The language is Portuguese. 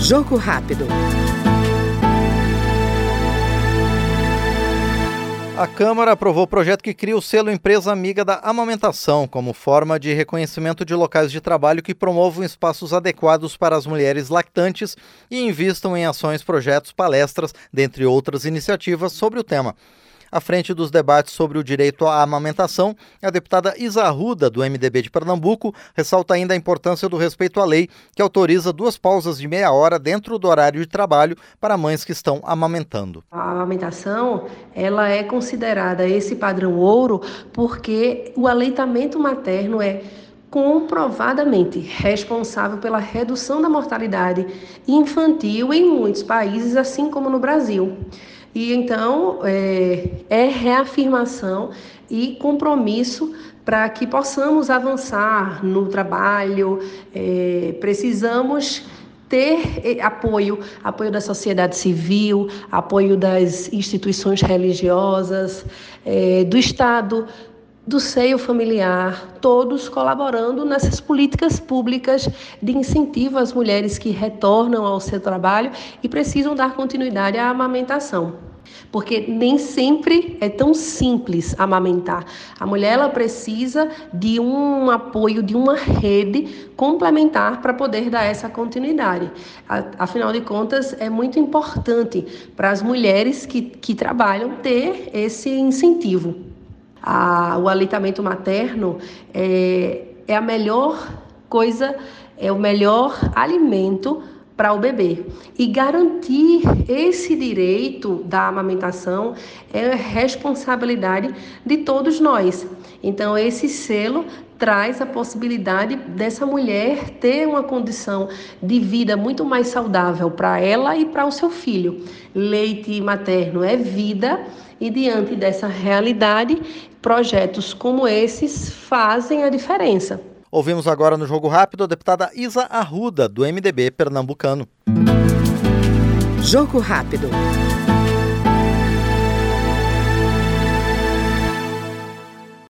Jogo rápido. A Câmara aprovou o projeto que cria o selo Empresa Amiga da Amamentação, como forma de reconhecimento de locais de trabalho que promovam espaços adequados para as mulheres lactantes e invistam em ações, projetos, palestras, dentre outras iniciativas sobre o tema. À frente dos debates sobre o direito à amamentação, a deputada Isa Arruda, do MDB de Pernambuco, ressalta ainda a importância do respeito à lei, que autoriza duas pausas de meia hora dentro do horário de trabalho para mães que estão amamentando. A amamentação, ela é considerada esse padrão ouro porque o aleitamento materno é comprovadamente responsável pela redução da mortalidade infantil em muitos países, assim como no Brasil. E então é, é reafirmação e compromisso para que possamos avançar no trabalho. É, precisamos ter é, apoio, apoio da sociedade civil, apoio das instituições religiosas, é, do Estado, do seio familiar, todos colaborando nessas políticas públicas de incentivo às mulheres que retornam ao seu trabalho e precisam dar continuidade à amamentação. Porque nem sempre é tão simples amamentar. A mulher ela precisa de um apoio, de uma rede complementar para poder dar essa continuidade. Afinal de contas, é muito importante para as mulheres que, que trabalham ter esse incentivo a, o aleitamento materno é, é a melhor coisa, é o melhor alimento para o bebê. E garantir esse direito da amamentação é responsabilidade de todos nós. Então, esse selo traz a possibilidade dessa mulher ter uma condição de vida muito mais saudável para ela e para o seu filho. Leite materno é vida e diante dessa realidade, projetos como esses fazem a diferença. Ouvimos agora no Jogo Rápido a deputada Isa Arruda, do MDB pernambucano. Jogo Rápido.